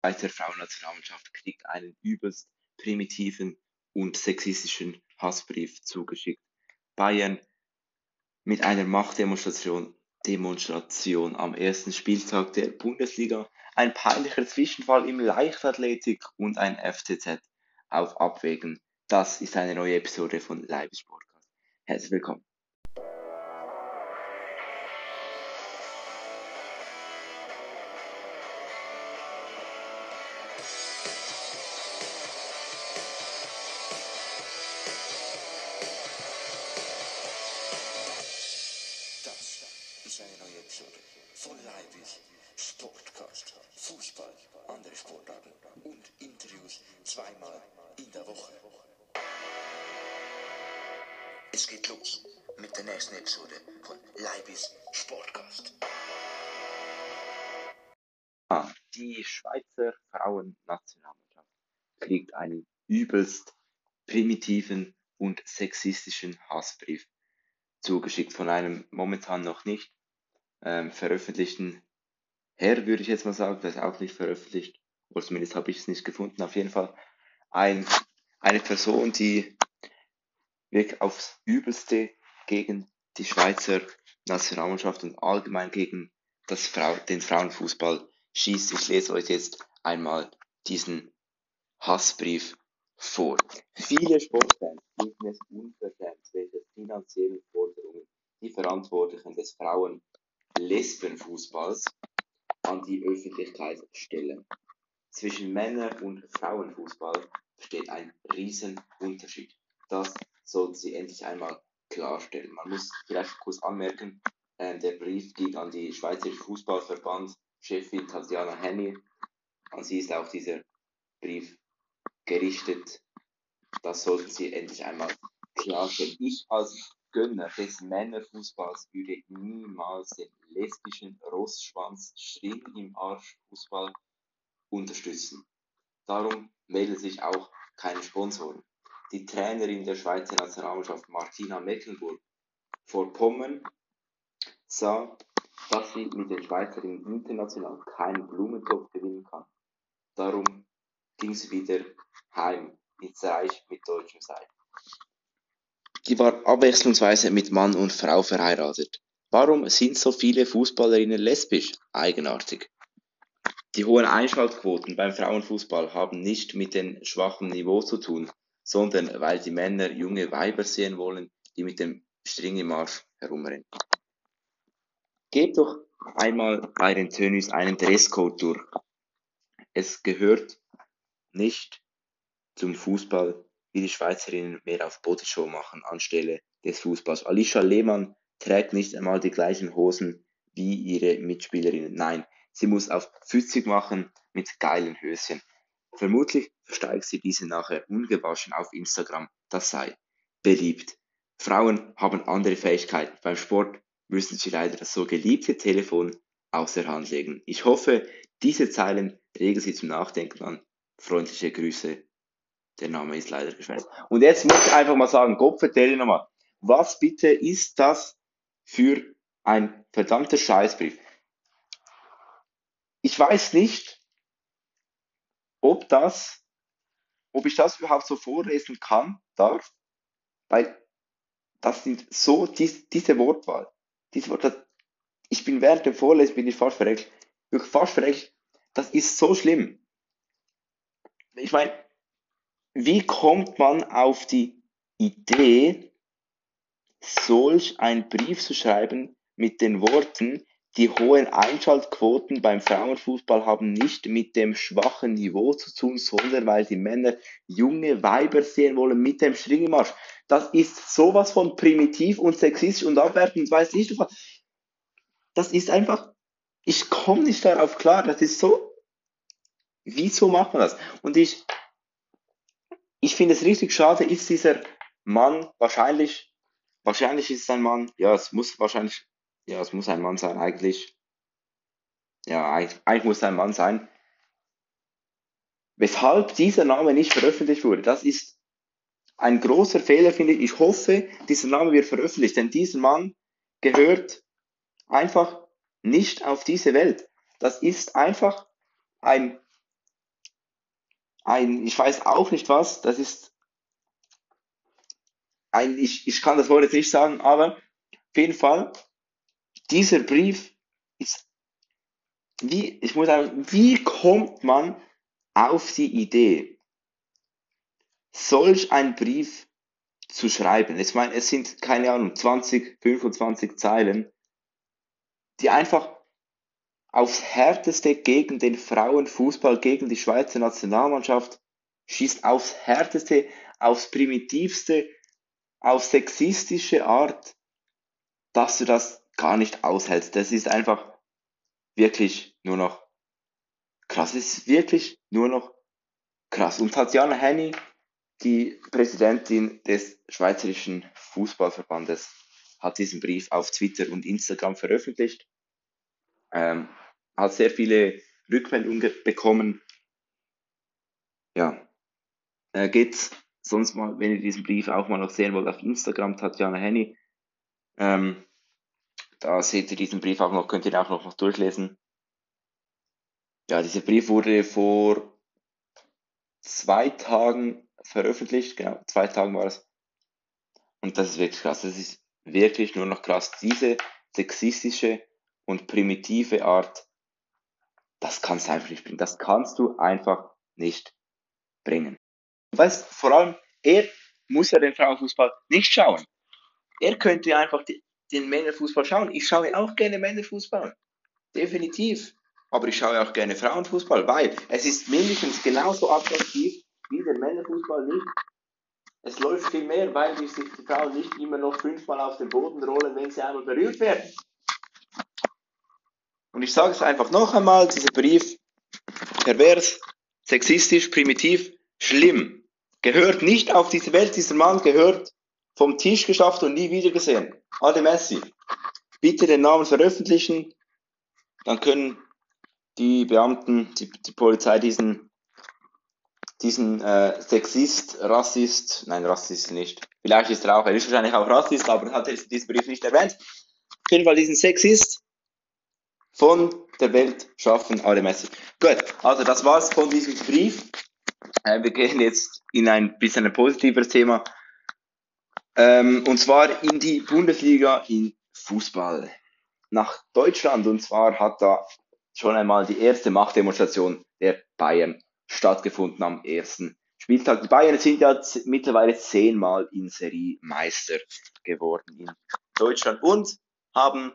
Schweizer Frauennationalmannschaft kriegt einen übelst primitiven und sexistischen Hassbrief zugeschickt. Bayern mit einer Machtdemonstration Demonstration am ersten Spieltag der Bundesliga, ein peinlicher Zwischenfall im Leichtathletik und ein FCZ auf Abwägen. Das ist eine neue Episode von Leibes Podcast. Herzlich willkommen. Der nächsten Episode von Leibis Sportcast. Ah, die Schweizer Frauennationalmannschaft kriegt einen übelst primitiven und sexistischen Hassbrief zugeschickt von einem momentan noch nicht ähm, veröffentlichten Herr, würde ich jetzt mal sagen, das ist auch nicht veröffentlicht, oder zumindest habe ich es nicht gefunden. Auf jeden Fall ein, eine Person, die wirklich aufs Übelste gegen die Schweizer Nationalmannschaft und allgemein gegen das Frau, den Frauenfußball schießt. Ich lese euch jetzt einmal diesen Hassbrief vor. Viele Sportfans finden es unverschämt, welche finanziellen Forderungen die Verantwortlichen des Frauen-Lesbenfußballs an die Öffentlichkeit stellen. Zwischen Männer- und Frauenfußball besteht ein Riesenunterschied. Das sollten sie endlich einmal klarstellen. Man muss vielleicht kurz anmerken, äh, der Brief geht an die Schweizer Fußballverband, Chefin Tatjana Henny. An sie ist auch dieser Brief gerichtet. Das sollten sie endlich einmal klarstellen. Ich als Gönner des Männerfußballs würde niemals den lesbischen Rossschwanz String im Arsch Fußball unterstützen. Darum melden sich auch keine Sponsoren. Die Trainerin der Schweizer Nationalmannschaft Martina Mecklenburg vor Pommern sah, dass sie mit den Schweizerinnen international keinen Blumentopf gewinnen kann. Darum ging sie wieder heim ins Reich mit deutschem Sein. Die war abwechslungsweise mit Mann und Frau verheiratet. Warum sind so viele Fußballerinnen lesbisch? Eigenartig. Die hohen Einschaltquoten beim Frauenfußball haben nicht mit dem schwachen Niveau zu tun, sondern weil die Männer junge Weiber sehen wollen, die mit dem String im Arsch herumrennen. Gebt doch einmal bei den Tönnies einen Dresscode durch. Es gehört nicht zum Fußball, wie die Schweizerinnen mehr auf Bodyshow machen anstelle des Fußballs. Alicia Lehmann trägt nicht einmal die gleichen Hosen wie ihre Mitspielerinnen. Nein, sie muss auf Pfützig machen mit geilen Höschen. Vermutlich versteigt sie diese nachher ungewaschen auf Instagram. Das sei beliebt. Frauen haben andere Fähigkeiten. Beim Sport müssen sie leider das so geliebte Telefon aus der Hand legen. Ich hoffe, diese Zeilen regen Sie zum Nachdenken an. Freundliche Grüße. Der Name ist leider geschwärzt. Und jetzt muss ich einfach mal sagen, Gott vertelle nochmal, was bitte ist das für ein verdammter Scheißbrief? Ich weiß nicht, ob das, ob ich das überhaupt so vorlesen kann, darf, weil das sind so, dies, diese Wortwahl, diese Wortwahl, ich bin während dem Vorlesen, bin ich fast verreckt, wirklich fast verreckt, das ist so schlimm. Ich meine, wie kommt man auf die Idee, solch einen Brief zu schreiben mit den Worten, die hohen Einschaltquoten beim Frauenfußball haben nicht mit dem schwachen Niveau zu tun, sondern weil die Männer junge Weiber sehen wollen mit dem String im Arsch. Das ist sowas von primitiv und sexistisch und abwertend, weiß ich nicht. Das ist einfach, ich komme nicht darauf klar. Das ist so, wieso macht man das? Und ich, ich finde es richtig schade, ist dieser Mann wahrscheinlich, wahrscheinlich ist es ein Mann, ja, es muss wahrscheinlich, ja, es muss ein Mann sein, eigentlich. Ja, eigentlich, eigentlich muss ein Mann sein. Weshalb dieser Name nicht veröffentlicht wurde, das ist ein großer Fehler, finde ich. Ich hoffe, dieser Name wird veröffentlicht, denn dieser Mann gehört einfach nicht auf diese Welt. Das ist einfach ein ein, ich weiß auch nicht was, das ist ein, ich, ich kann das Wort jetzt nicht sagen, aber auf jeden Fall, dieser Brief ist, wie, ich muss sagen, wie kommt man auf die Idee, solch einen Brief zu schreiben? Ich meine, es sind, keine Ahnung, 20, 25 Zeilen, die einfach aufs härteste gegen den Frauenfußball, gegen die Schweizer Nationalmannschaft, schießt aufs härteste, aufs primitivste, auf sexistische Art, dass du das gar nicht aushältst. Das ist einfach wirklich nur noch krass. Es ist wirklich nur noch krass. Und Tatjana Henny, die Präsidentin des Schweizerischen Fußballverbandes, hat diesen Brief auf Twitter und Instagram veröffentlicht. Ähm, hat sehr viele Rückmeldungen bekommen. Ja, äh, geht sonst mal, wenn ihr diesen Brief auch mal noch sehen wollt, auf Instagram, Tatjana Henny. Ähm, da seht ihr diesen Brief auch noch, könnt ihr auch noch, noch durchlesen. Ja, dieser Brief wurde vor zwei Tagen veröffentlicht, genau, zwei Tagen war es. Und das ist wirklich krass. Das ist wirklich nur noch krass. Diese sexistische und primitive Art, das kannst du einfach nicht bringen. Das kannst du einfach nicht bringen. Weißt, vor allem, er muss ja den Frauenfußball nicht schauen. Er könnte einfach die, den Männerfußball schauen. Ich schaue auch gerne Männerfußball. Definitiv. Aber ich schaue auch gerne Frauenfußball, weil es ist mindestens genauso attraktiv wie der Männerfußball nicht. Es läuft viel mehr, weil sich die Frauen nicht immer noch fünfmal auf den Boden rollen, wenn sie einmal berührt werden. Und ich sage es einfach noch einmal, dieser Brief, pervers, sexistisch, primitiv, schlimm. Gehört nicht auf diese Welt, dieser Mann gehört vom Tisch geschafft und nie wieder gesehen. Ade Messi. Bitte den Namen veröffentlichen, dann können die Beamten, die, die Polizei diesen, diesen äh, Sexist, Rassist, nein, Rassist nicht, vielleicht ist er auch, er ist wahrscheinlich auch Rassist, aber hat diesen Brief nicht erwähnt. Auf jeden Fall diesen Sexist von der Welt schaffen, alle Messi. Gut, also das war's von diesem Brief. Äh, wir gehen jetzt in ein bisschen ein positiveres Thema. Ähm, und zwar in die Bundesliga in Fußball. Nach Deutschland. Und zwar hat da schon einmal die erste Machtdemonstration der Bayern stattgefunden am ersten Spieltag. Die Bayern sind ja mittlerweile zehnmal in Serie Meister geworden in Deutschland und haben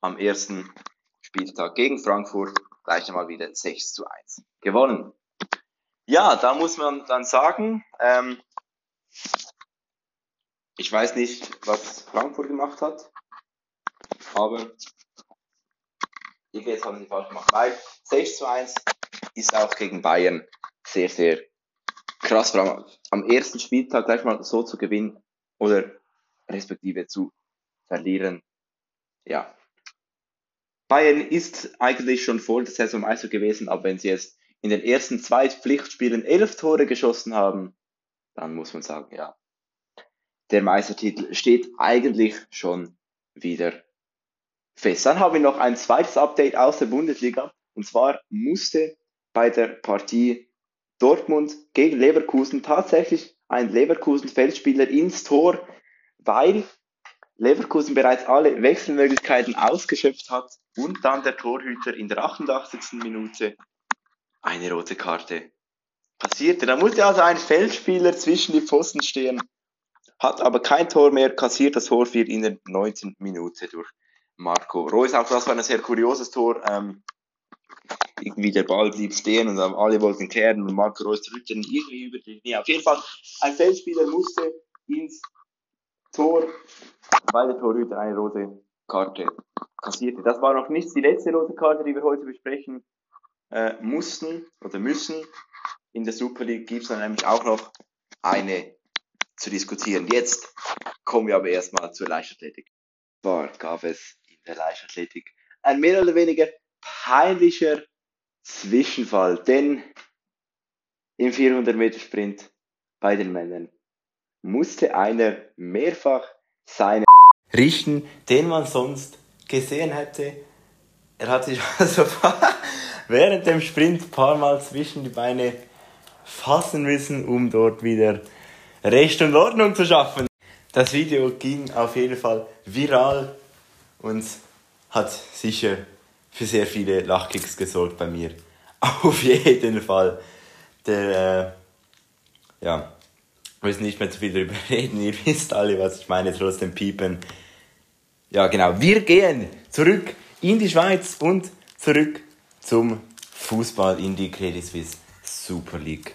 am ersten Spieltag gegen Frankfurt gleich einmal wieder 6 zu 1 gewonnen. Ja, da muss man dann sagen, ähm, ich weiß nicht, was Frankfurt gemacht hat, aber jetzt haben sie falsch gemacht, weil 6 zu 1 ist auch gegen Bayern sehr, sehr krass, vor allem am ersten Spieltag gleich mal so zu gewinnen oder respektive zu verlieren. Ja, Bayern ist eigentlich schon vor der Saison Meister gewesen, aber wenn sie jetzt in den ersten zwei Pflichtspielen elf Tore geschossen haben, dann muss man sagen, ja, der Meistertitel steht eigentlich schon wieder fest. Dann haben wir noch ein zweites Update aus der Bundesliga. Und zwar musste bei der Partie Dortmund gegen Leverkusen tatsächlich ein Leverkusen-Feldspieler ins Tor, weil Leverkusen bereits alle Wechselmöglichkeiten ausgeschöpft hat und dann der Torhüter in der 88. Minute eine rote Karte kassierte. Da musste also ein Feldspieler zwischen die Pfosten stehen, hat aber kein Tor mehr kassiert, das Tor fiel in der 19. Minute durch Marco Reus. Auch das war ein sehr kurioses Tor. Ähm, irgendwie der Ball blieb stehen und alle wollten kehren und Marco Reus drückte ihn irgendwie über die Knie. Auf jeden Fall, ein Feldspieler musste ins Tor, weil der Torhüter eine rote Karte kassierte. Das war noch nicht die letzte rote Karte, die wir heute besprechen äh, mussten oder müssen. In der Super League gibt es dann nämlich auch noch eine zu diskutieren. Jetzt kommen wir aber erstmal zur Leichtathletik. War gab es in der Leichtathletik ein mehr oder weniger peinlicher Zwischenfall, denn im 400 Meter Sprint bei den Männern musste einer mehrfach seine richten, den man sonst gesehen hätte. Er hat sich also während dem Sprint ein paar Mal zwischen die Beine fassen müssen, um dort wieder Recht und Ordnung zu schaffen. Das Video ging auf jeden Fall viral und hat sicher für sehr viele Lachkicks gesorgt bei mir. Auf jeden Fall. Der, äh, ja, wir müssen nicht mehr zu viel darüber reden. Ihr wisst alle, was ich meine, trotzdem piepen. Ja, genau. Wir gehen zurück in die Schweiz und zurück zum Fußball in die Credit Suisse Super League.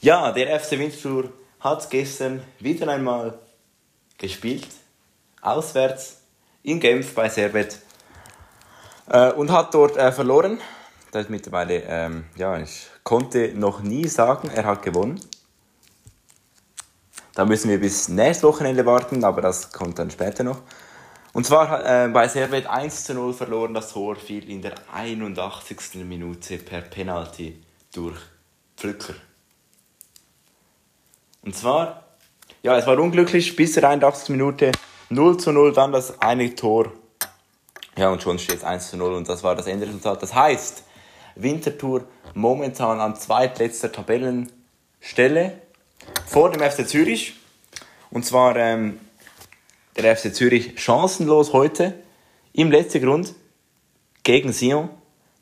Ja, der FC Winterthur hat gestern wieder einmal gespielt, auswärts in Genf bei Servet äh, und hat dort äh, verloren. Das mittlerweile, ähm, ja, ich konnte noch nie sagen, er hat gewonnen. Da müssen wir bis nächstes Wochenende warten, aber das kommt dann später noch. Und zwar äh, bei Servet 1 zu 0 verloren. Das Tor fiel in der 81. Minute per Penalty durch Pflücker. Und zwar, ja, es war unglücklich bis zur 81. Minute 0 zu 0, dann das eine Tor. Ja, und schon steht es 1 zu 0 und das war das Endresultat. Das heißt, Winterthur momentan an zweitletzter Tabellenstelle vor dem FC Zürich. Und zwar ähm, der FC Zürich chancenlos heute im letzten Grund gegen Sion.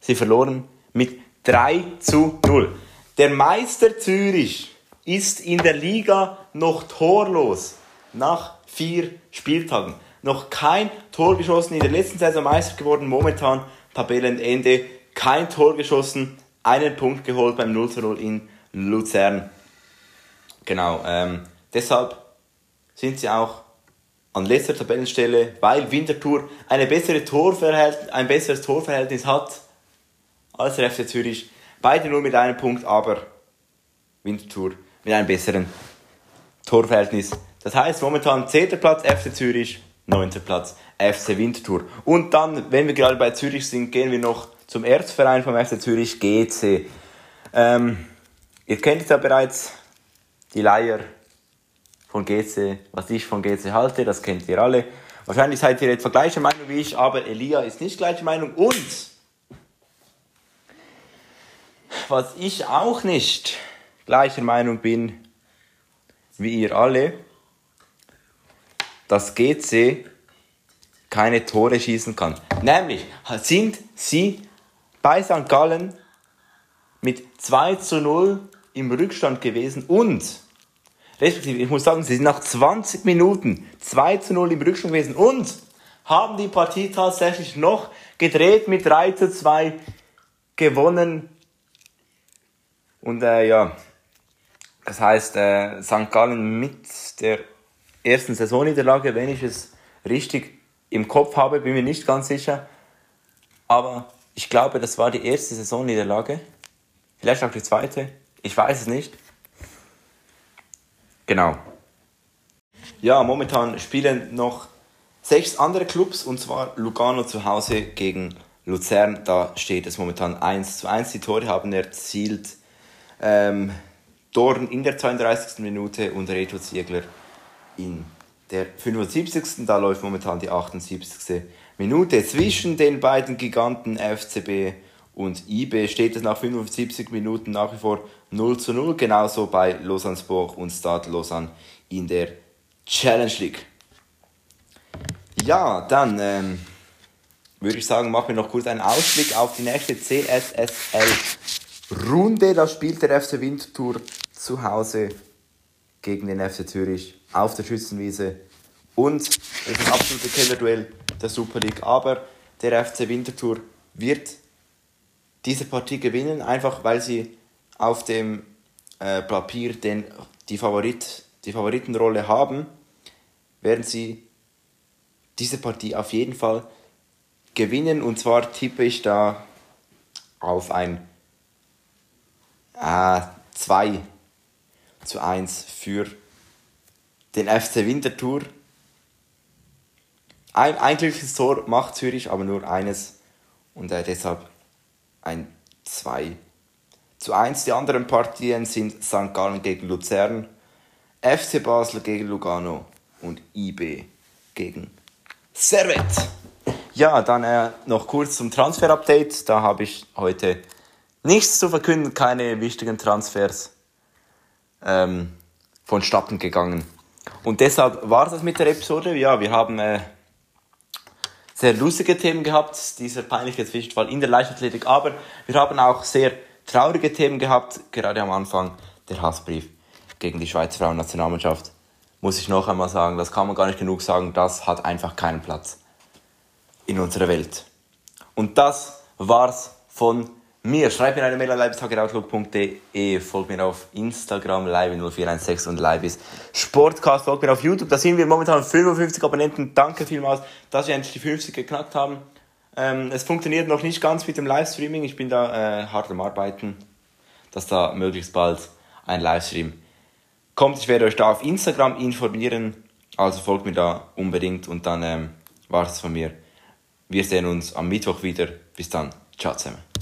Sie verloren mit 3 zu 0. Der Meister Zürich ist in der Liga noch torlos nach vier Spieltagen. Noch kein Tor geschossen, in der letzten Saison Meister geworden, momentan Tabellenende, kein Tor geschossen, einen Punkt geholt beim 0 zu 0 in Luzern. Genau, ähm, deshalb sind sie auch an letzter Tabellenstelle, weil Winterthur eine bessere ein besseres Torverhältnis hat als der FC Zürich. Beide nur mit einem Punkt, aber Winterthur mit einem besseren Torverhältnis. Das heißt momentan 10. Platz FC Zürich, 9. Platz FC Winterthur. Und dann, wenn wir gerade bei Zürich sind, gehen wir noch zum Erzverein vom FC Zürich, GC. Ähm, ihr kennt ja bereits, die Leier von GC, was ich von GC halte, das kennt ihr alle. Wahrscheinlich seid ihr etwa gleicher Meinung wie ich, aber Elia ist nicht gleicher Meinung und was ich auch nicht gleicher Meinung bin wie ihr alle, dass GC keine Tore schießen kann. Nämlich sind sie bei St. Gallen mit 2 zu 0 im Rückstand gewesen und respektive, ich muss sagen, sie sind nach 20 Minuten 2 zu 0 im Rückstand gewesen und haben die Partie tatsächlich noch gedreht mit 3 zu 2 gewonnen. Und äh, ja, das heißt, äh, St. Gallen mit der ersten Saisonniederlage, wenn ich es richtig im Kopf habe, bin mir nicht ganz sicher. Aber ich glaube, das war die erste Saisonniederlage. Vielleicht auch die zweite. Ich weiß es nicht. Genau. Ja, momentan spielen noch sechs andere Clubs und zwar Lugano zu Hause gegen Luzern. Da steht es momentan 1 zu 1. Die Tore haben erzielt ähm, Dorn in der 32. Minute und Reto Ziegler in der 75. Da läuft momentan die 78. Minute. Zwischen den beiden Giganten FCB und IB steht es nach 75 Minuten nach wie vor 0 zu 0, genauso bei Lausanne Sport und Stade Lausanne in der Challenge League. Ja, dann ähm, würde ich sagen, machen wir noch kurz einen Ausblick auf die nächste CSSL-Runde. Da spielt der FC Winterthur zu Hause gegen den FC Zürich auf der Schützenwiese. Und es ist ein absolutes Kellerduell der Super League. Aber der FC Winterthur wird diese Partie gewinnen, einfach weil sie auf dem äh, Papier den, die, Favorit, die Favoritenrolle haben, werden sie diese Partie auf jeden Fall gewinnen. Und zwar tippe ich da auf ein äh, 2 zu 1 für den FC Winterthur. Ein, ein glückliches Tor macht Zürich, aber nur eines. Und äh, deshalb ein 2 zu 1. Die anderen Partien sind St. Gallen gegen Luzern, FC Basel gegen Lugano und IB gegen Servet. Ja, dann äh, noch kurz zum Transfer-Update. Da habe ich heute nichts zu verkünden, keine wichtigen Transfers ähm, vonstatten gegangen. Und deshalb war das mit der Episode. Ja, wir haben äh, sehr lustige Themen gehabt, dieser peinliche Zwischenfall in der Leichtathletik, aber wir haben auch sehr traurige Themen gehabt, gerade am Anfang der Hassbrief gegen die Schweizer Frauennationalmannschaft. Muss ich noch einmal sagen, das kann man gar nicht genug sagen, das hat einfach keinen Platz in unserer Welt. Und das war's von mir. Schreibt mir eine Mail an leibestageoutlook.de, folgt mir auf Instagram, live0416 und Leibis Sportcast, folgt mir auf YouTube. Da sind wir momentan 55 Abonnenten. Danke vielmals, dass wir endlich die 50 geknackt haben. Ähm, es funktioniert noch nicht ganz mit dem Livestreaming. Ich bin da äh, hart am Arbeiten, dass da möglichst bald ein Livestream kommt. Ich werde euch da auf Instagram informieren. Also folgt mir da unbedingt und dann ähm, war es von mir. Wir sehen uns am Mittwoch wieder. Bis dann. Ciao zusammen.